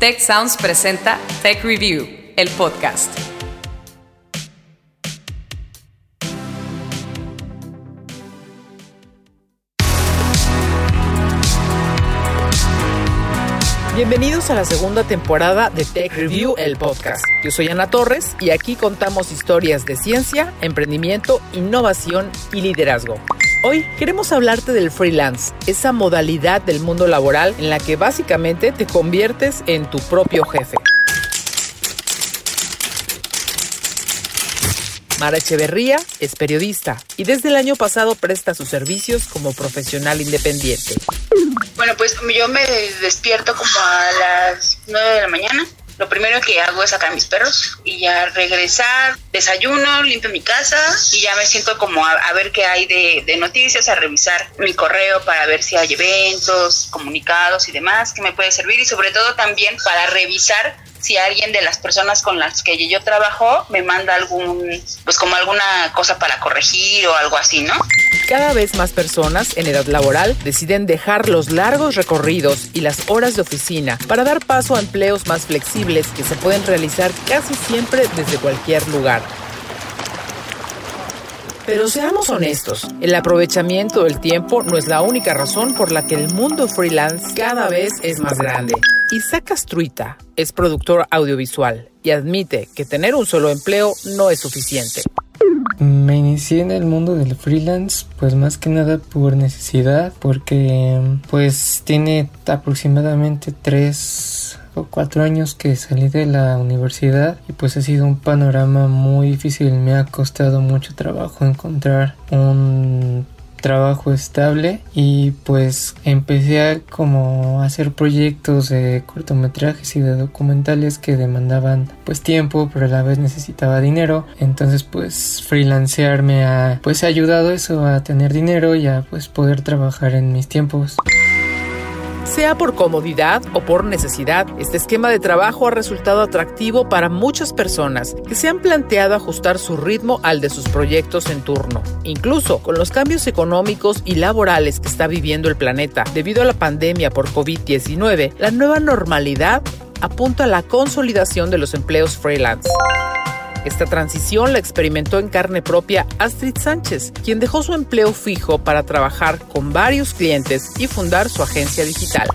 Tech Sounds presenta Tech Review, el podcast. Bienvenidos a la segunda temporada de Tech Review, el podcast. Yo soy Ana Torres y aquí contamos historias de ciencia, emprendimiento, innovación y liderazgo. Hoy queremos hablarte del freelance, esa modalidad del mundo laboral en la que básicamente te conviertes en tu propio jefe. Mara Echeverría es periodista y desde el año pasado presta sus servicios como profesional independiente. Bueno, pues yo me despierto como a las 9 de la mañana lo primero que hago es sacar a mis perros y ya regresar, desayuno, limpio mi casa y ya me siento como a, ver qué hay de, de, noticias, a revisar mi correo para ver si hay eventos, comunicados y demás que me puede servir y sobre todo también para revisar si alguien de las personas con las que yo trabajo me manda algún, pues como alguna cosa para corregir o algo así, ¿no? Cada vez más personas en edad laboral deciden dejar los largos recorridos y las horas de oficina para dar paso a empleos más flexibles que se pueden realizar casi siempre desde cualquier lugar. Pero seamos honestos, el aprovechamiento del tiempo no es la única razón por la que el mundo freelance cada vez es más grande. Isaac Castruita es productor audiovisual y admite que tener un solo empleo no es suficiente. Me inicié en el mundo del freelance pues más que nada por necesidad porque pues tiene aproximadamente tres cuatro años que salí de la universidad y pues ha sido un panorama muy difícil me ha costado mucho trabajo encontrar un trabajo estable y pues empecé a como hacer proyectos de cortometrajes y de documentales que demandaban pues tiempo pero a la vez necesitaba dinero entonces pues freelancear me ha pues ayudado eso a tener dinero y a pues poder trabajar en mis tiempos. Sea por comodidad o por necesidad, este esquema de trabajo ha resultado atractivo para muchas personas que se han planteado ajustar su ritmo al de sus proyectos en turno. Incluso con los cambios económicos y laborales que está viviendo el planeta debido a la pandemia por COVID-19, la nueva normalidad apunta a la consolidación de los empleos freelance. Esta transición la experimentó en carne propia Astrid Sánchez, quien dejó su empleo fijo para trabajar con varios clientes y fundar su agencia digital.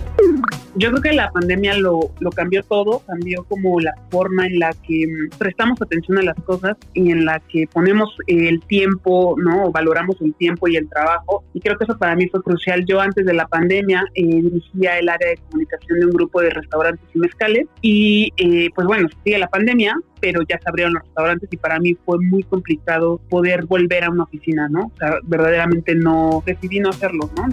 Yo creo que la pandemia lo, lo cambió todo, cambió como la forma en la que mm, prestamos atención a las cosas y en la que ponemos el tiempo, ¿no? Valoramos el tiempo y el trabajo. Y creo que eso para mí fue crucial. Yo antes de la pandemia eh, dirigía el área de comunicación de un grupo de restaurantes y mezcales y eh, pues bueno, sigue la pandemia, pero ya se abrieron los restaurantes y para mí fue muy complicado poder volver a una oficina, ¿no? O sea, verdaderamente no, decidí no hacerlo, ¿no?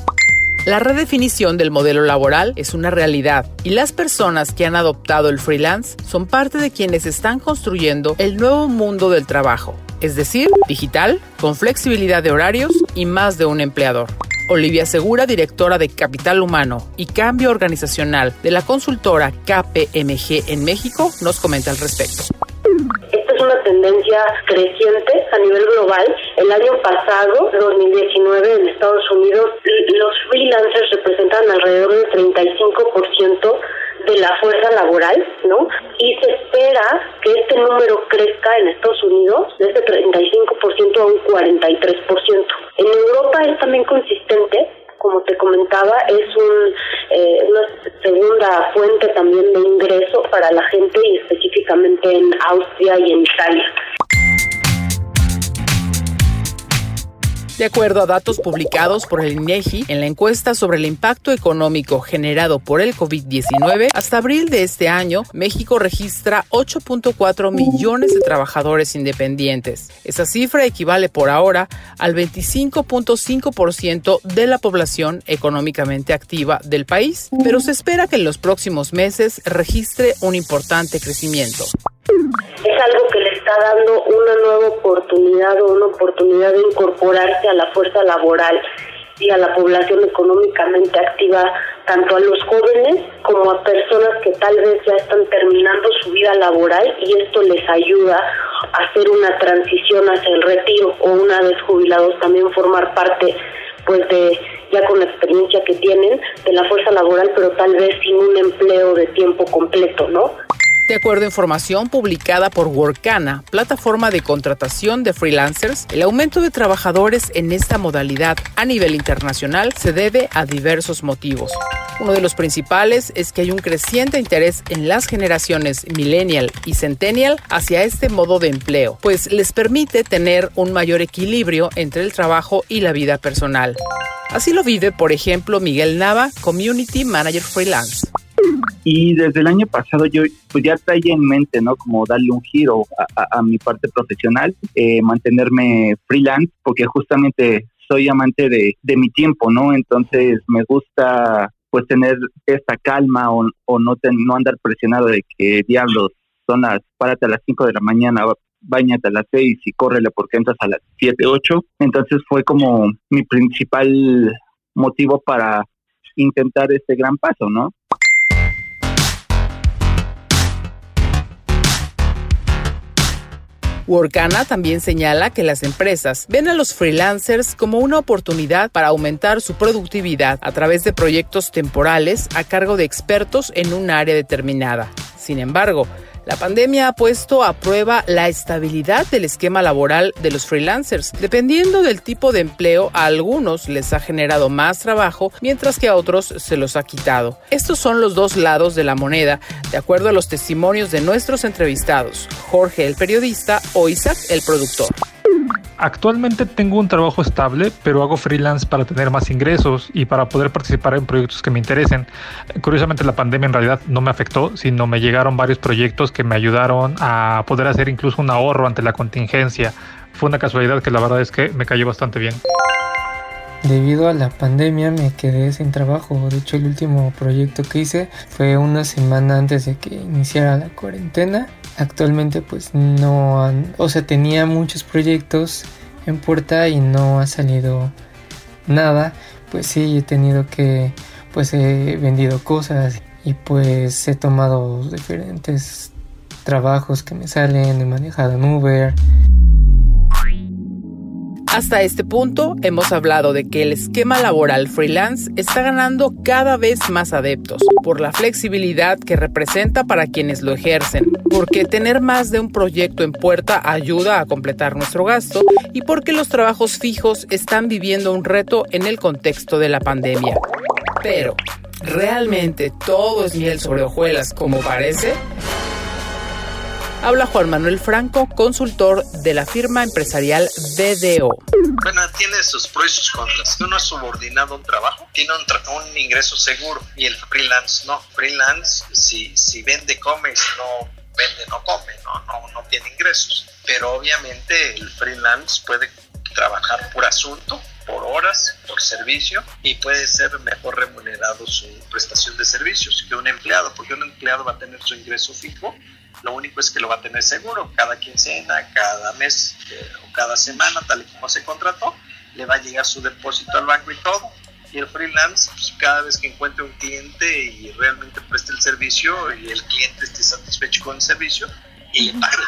La redefinición del modelo laboral es una realidad y las personas que han adoptado el freelance son parte de quienes están construyendo el nuevo mundo del trabajo, es decir, digital, con flexibilidad de horarios y más de un empleador. Olivia Segura, directora de Capital Humano y Cambio Organizacional de la consultora KPMG en México, nos comenta al respecto una tendencia creciente a nivel global. El año pasado, 2019, en Estados Unidos, los freelancers representan alrededor del 35% de la fuerza laboral, ¿no? Y se espera que este número crezca en Estados Unidos de ese 35% a un 43%. En Europa es también consistente como te comentaba, es un, eh, una segunda fuente también de ingreso para la gente y específicamente en Austria y en Italia. De acuerdo a datos publicados por el INEGI en la encuesta sobre el impacto económico generado por el COVID-19, hasta abril de este año, México registra 8.4 millones de trabajadores independientes. Esa cifra equivale por ahora al 25.5% de la población económicamente activa del país, pero se espera que en los próximos meses registre un importante crecimiento es algo que le está dando una nueva oportunidad o una oportunidad de incorporarse a la fuerza laboral y a la población económicamente activa, tanto a los jóvenes como a personas que tal vez ya están terminando su vida laboral y esto les ayuda a hacer una transición hacia el retiro o una vez jubilados también formar parte pues de ya con la experiencia que tienen de la fuerza laboral, pero tal vez sin un empleo de tiempo completo, ¿no? De acuerdo a información publicada por Workana, plataforma de contratación de freelancers, el aumento de trabajadores en esta modalidad a nivel internacional se debe a diversos motivos. Uno de los principales es que hay un creciente interés en las generaciones millennial y centennial hacia este modo de empleo, pues les permite tener un mayor equilibrio entre el trabajo y la vida personal. Así lo vive, por ejemplo, Miguel Nava, Community Manager Freelance. Y desde el año pasado yo pues ya traía en mente, ¿no? Como darle un giro a, mi parte profesional, eh, mantenerme freelance, porque justamente soy amante de, de, mi tiempo, ¿no? Entonces me gusta pues tener esta calma o, o no, no andar presionado de que diablos son las, párate a las 5 de la mañana, bañate a las 6 y córrele porque entras a las 7, 8. Entonces fue como mi principal motivo para intentar este gran paso, ¿no? Workana también señala que las empresas ven a los freelancers como una oportunidad para aumentar su productividad a través de proyectos temporales a cargo de expertos en un área determinada. Sin embargo, la pandemia ha puesto a prueba la estabilidad del esquema laboral de los freelancers. Dependiendo del tipo de empleo, a algunos les ha generado más trabajo, mientras que a otros se los ha quitado. Estos son los dos lados de la moneda, de acuerdo a los testimonios de nuestros entrevistados, Jorge el periodista o Isaac el productor. Actualmente tengo un trabajo estable, pero hago freelance para tener más ingresos y para poder participar en proyectos que me interesen. Curiosamente la pandemia en realidad no me afectó, sino me llegaron varios proyectos que me ayudaron a poder hacer incluso un ahorro ante la contingencia. Fue una casualidad que la verdad es que me cayó bastante bien. Debido a la pandemia me quedé sin trabajo. De hecho, el último proyecto que hice fue una semana antes de que iniciara la cuarentena actualmente pues no han, o sea, tenía muchos proyectos en puerta y no ha salido nada, pues sí, he tenido que, pues he vendido cosas y pues he tomado diferentes trabajos que me salen, he manejado en Uber. Hasta este punto hemos hablado de que el esquema laboral freelance está ganando cada vez más adeptos por la flexibilidad que representa para quienes lo ejercen, porque tener más de un proyecto en puerta ayuda a completar nuestro gasto y porque los trabajos fijos están viviendo un reto en el contexto de la pandemia. Pero, ¿realmente todo es miel sobre hojuelas como parece? Habla Juan Manuel Franco, consultor de la firma empresarial BDO. Bueno, tiene sus pros y sus contras. Uno es subordinado un trabajo, tiene un, ingreso seguro y el freelance no. Freelance, si, si vende, come, si no vende, no come, no, no, no tiene ingresos. Pero obviamente el freelance puede trabajar por asunto, por horas, por servicio y puede ser mejor remunerado su prestación de servicios que un empleado, porque un empleado va a tener su ingreso fijo lo único es que lo va a tener seguro cada quincena, cada mes eh, o cada semana, tal y como se contrató, le va a llegar su depósito al banco y todo. Y el freelance, pues, cada vez que encuentre un cliente y realmente preste el servicio y el cliente esté satisfecho con el servicio y le pague.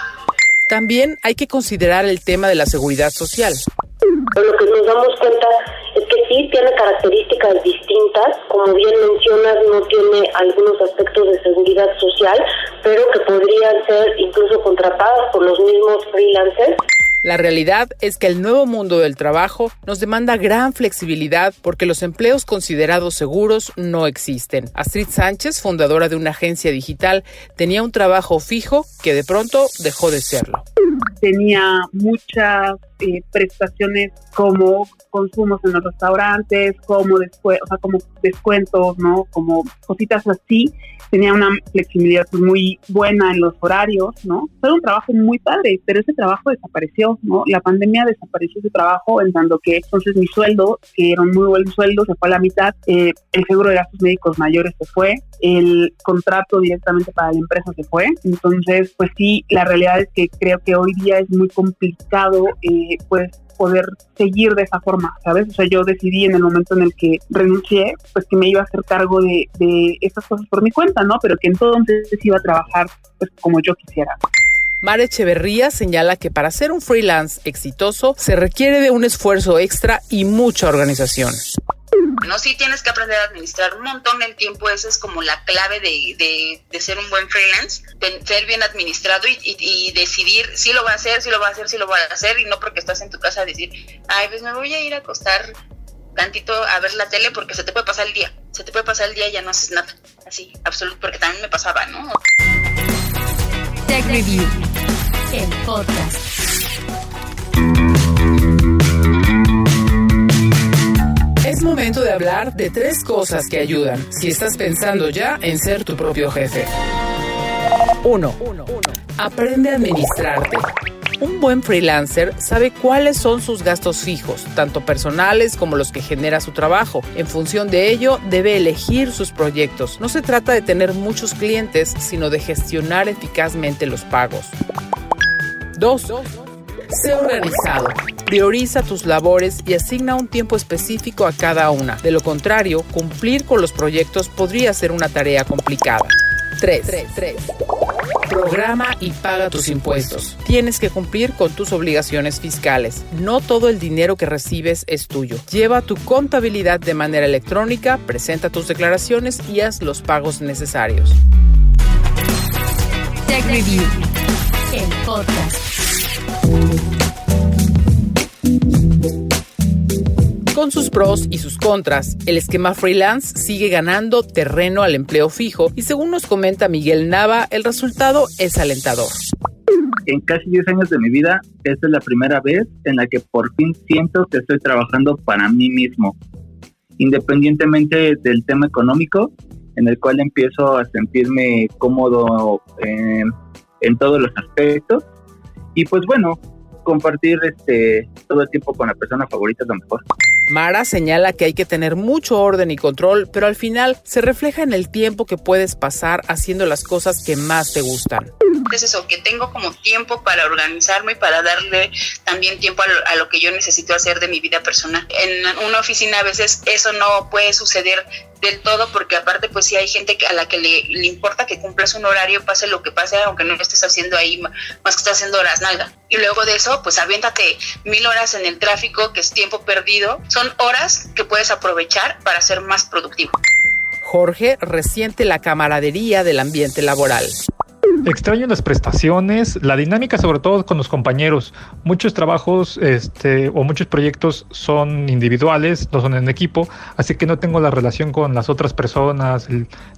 También hay que considerar el tema de la seguridad social. Lo que nos damos cuenta es que sí tiene características distintas, como bien mencionas, no tiene algunos aspectos de seguridad social, pero que podrían ser incluso contratadas por los mismos freelancers. La realidad es que el nuevo mundo del trabajo nos demanda gran flexibilidad porque los empleos considerados seguros no existen. Astrid Sánchez, fundadora de una agencia digital, tenía un trabajo fijo que de pronto dejó de serlo. Tenía muchas eh, prestaciones como consumos en los restaurantes, como o sea, como descuentos, ¿no? Como cositas así. Tenía una flexibilidad muy buena en los horarios, ¿no? Fue un trabajo muy padre, pero ese trabajo desapareció, ¿no? La pandemia desapareció ese trabajo, en tanto que entonces mi sueldo, que era un muy buen sueldo, se fue a la mitad, eh, el seguro de gastos médicos mayores se fue, el contrato directamente para la empresa se fue. Entonces, pues sí, la realidad es que creo que hoy día es muy complicado, eh, pues poder seguir de esa forma, ¿sabes? O sea, yo decidí en el momento en el que renuncié, pues que me iba a hacer cargo de, de estas cosas por mi cuenta, ¿no? Pero que entonces iba a trabajar pues como yo quisiera. Mara Echeverría señala que para ser un freelance exitoso se requiere de un esfuerzo extra y mucha organización. ¿No? Sí tienes que aprender a administrar un montón el tiempo, esa es como la clave de, de, ser un buen freelance, ser bien administrado y, y, decidir si lo va a hacer, si lo va a hacer, si lo va a hacer, y no porque estás en tu casa a decir, ay, pues me voy a ir a acostar tantito a ver la tele porque se te puede pasar el día, se te puede pasar el día y ya no haces nada, así, absoluto, porque también me pasaba, ¿no? Tech Review, el podcast. Momento de hablar de tres cosas que ayudan si estás pensando ya en ser tu propio jefe. 1. Aprende a administrarte. Un buen freelancer sabe cuáles son sus gastos fijos, tanto personales como los que genera su trabajo. En función de ello, debe elegir sus proyectos. No se trata de tener muchos clientes, sino de gestionar eficazmente los pagos. 2. Sé organizado. Prioriza tus labores y asigna un tiempo específico a cada una. De lo contrario, cumplir con los proyectos podría ser una tarea complicada. 3. Programa y paga tus impuestos. Tienes que cumplir con tus obligaciones fiscales. No todo el dinero que recibes es tuyo. Lleva tu contabilidad de manera electrónica, presenta tus declaraciones y haz los pagos necesarios. Tech Review, el podcast. Con sus pros y sus contras, el esquema freelance sigue ganando terreno al empleo fijo y según nos comenta Miguel Nava, el resultado es alentador. En casi 10 años de mi vida, esta es la primera vez en la que por fin siento que estoy trabajando para mí mismo, independientemente del tema económico, en el cual empiezo a sentirme cómodo eh, en todos los aspectos. Y pues bueno, compartir este todo el tiempo con la persona favorita es lo mejor. Mara señala que hay que tener mucho orden y control, pero al final se refleja en el tiempo que puedes pasar haciendo las cosas que más te gustan. Es eso, que tengo como tiempo para organizarme y para darle también tiempo a lo, que yo necesito hacer de mi vida personal. En una oficina a veces eso no puede suceder del todo, porque aparte pues si hay gente a la que le, importa que cumplas un horario, pase lo que pase, aunque no estés haciendo ahí más que estás haciendo horas nalga. Y luego de eso, pues aviéntate mil horas en el tráfico, que es tiempo perdido. Son horas que puedes aprovechar para ser más productivo. Jorge resiente la camaradería del ambiente laboral. Extraño las prestaciones, la dinámica sobre todo con los compañeros. Muchos trabajos este, o muchos proyectos son individuales, no son en equipo, así que no tengo la relación con las otras personas,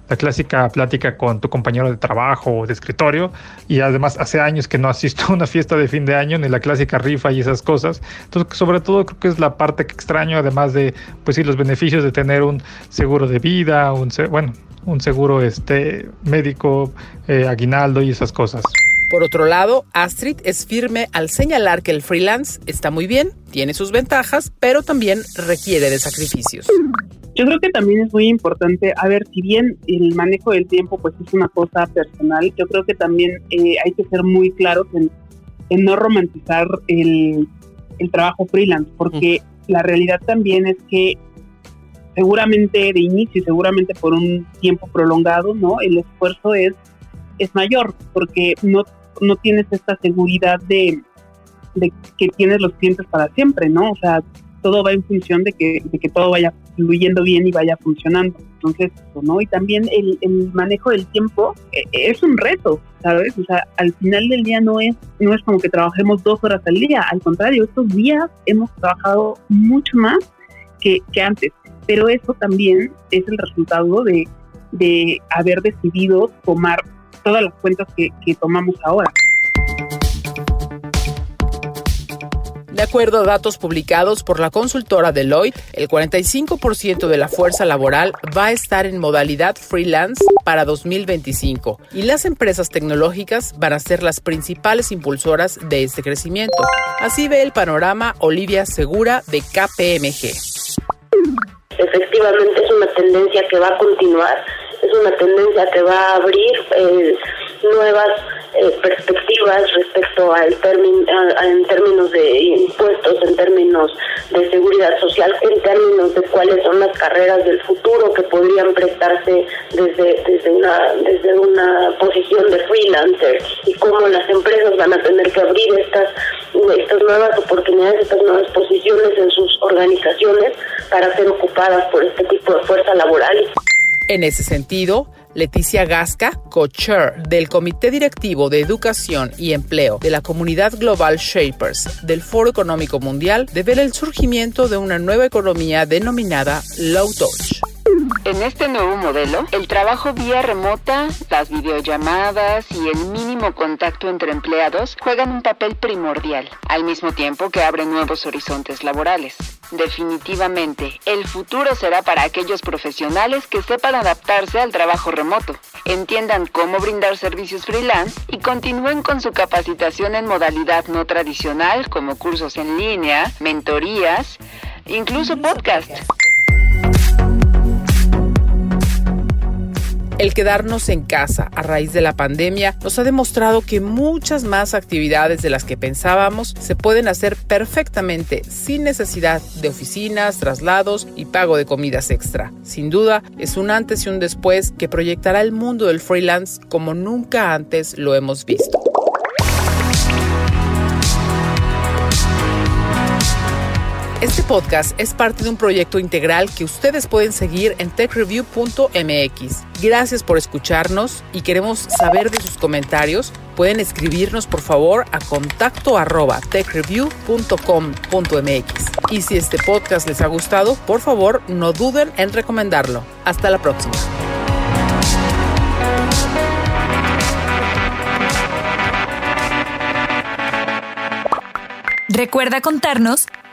la clásica plática con tu compañero de trabajo o de escritorio. Y además hace años que no asisto a una fiesta de fin de año, ni la clásica rifa y esas cosas. Entonces sobre todo creo que es la parte que extraño, además de, pues sí, los beneficios de tener un seguro de vida, un, bueno, un seguro este, médico, eh, aguinaldo y esas cosas. Por otro lado, Astrid es firme al señalar que el freelance está muy bien, tiene sus ventajas, pero también requiere de sacrificios. Yo creo que también es muy importante, a ver, si bien el manejo del tiempo pues es una cosa personal, yo creo que también eh, hay que ser muy claros en, no romantizar el, trabajo freelance, porque la realidad también es que seguramente de inicio y seguramente por un tiempo prolongado, ¿no? El esfuerzo es, es mayor porque no, no tienes esta seguridad de, de que tienes los clientes para siempre, ¿no? O sea, todo va en función de que, de que todo vaya fluyendo bien y vaya funcionando. Entonces, ¿no? Y también el, el manejo del tiempo eh, es un reto, ¿sabes? O sea, al final del día no es, no es como que trabajemos dos horas al día, al contrario, estos días hemos trabajado mucho más que, que antes pero eso también es el resultado de, haber decidido tomar todas las cuentas que, que tomamos ahora. De acuerdo a datos publicados por la consultora Deloitte, el 45% de la fuerza laboral va a estar en modalidad freelance para 2025 y las empresas tecnológicas van a ser las principales impulsoras de este crecimiento. Así ve el panorama Olivia Segura de KPMG efectivamente es una tendencia que va a continuar, es una tendencia que va a abrir eh, nuevas eh, perspectivas respecto al término, en términos de impuestos, en términos de seguridad social, en términos de cuáles son las carreras del futuro que podrían prestarse desde, desde, una, desde una posición de freelancer y cómo las empresas van a tener que abrir estas, estas nuevas oportunidades, estas nuevas posiciones en sus organizaciones para ser ocupadas por este tipo de fuerza laboral. En ese sentido, Leticia Gasca, co-chair del Comité Directivo de Educación y Empleo de la Comunidad Global Shapers del Foro Económico Mundial, devela el surgimiento de una nueva economía denominada Low Touch. En este nuevo modelo, el trabajo vía remota, las videollamadas y el mínimo contacto entre empleados juegan un papel primordial, al mismo tiempo que abren nuevos horizontes laborales. Definitivamente, el futuro será para aquellos profesionales que sepan adaptarse al trabajo remoto, entiendan cómo brindar servicios freelance y continúen con su capacitación en modalidad no tradicional como cursos en línea, mentorías, incluso podcast. El quedarnos en casa a raíz de la pandemia nos ha demostrado que muchas más actividades de las que pensábamos se pueden hacer perfectamente sin necesidad de oficinas, traslados y pago de comidas extra. Sin duda, es un antes y un después que proyectará el mundo del freelance como nunca antes lo hemos visto. Este podcast es parte de un proyecto integral que ustedes pueden seguir en techreview.mx. Gracias por escucharnos y queremos saber de sus comentarios. Pueden escribirnos por favor a contacto arroba techreview.com.mx. Y si este podcast les ha gustado, por favor no duden en recomendarlo. Hasta la próxima. Recuerda contarnos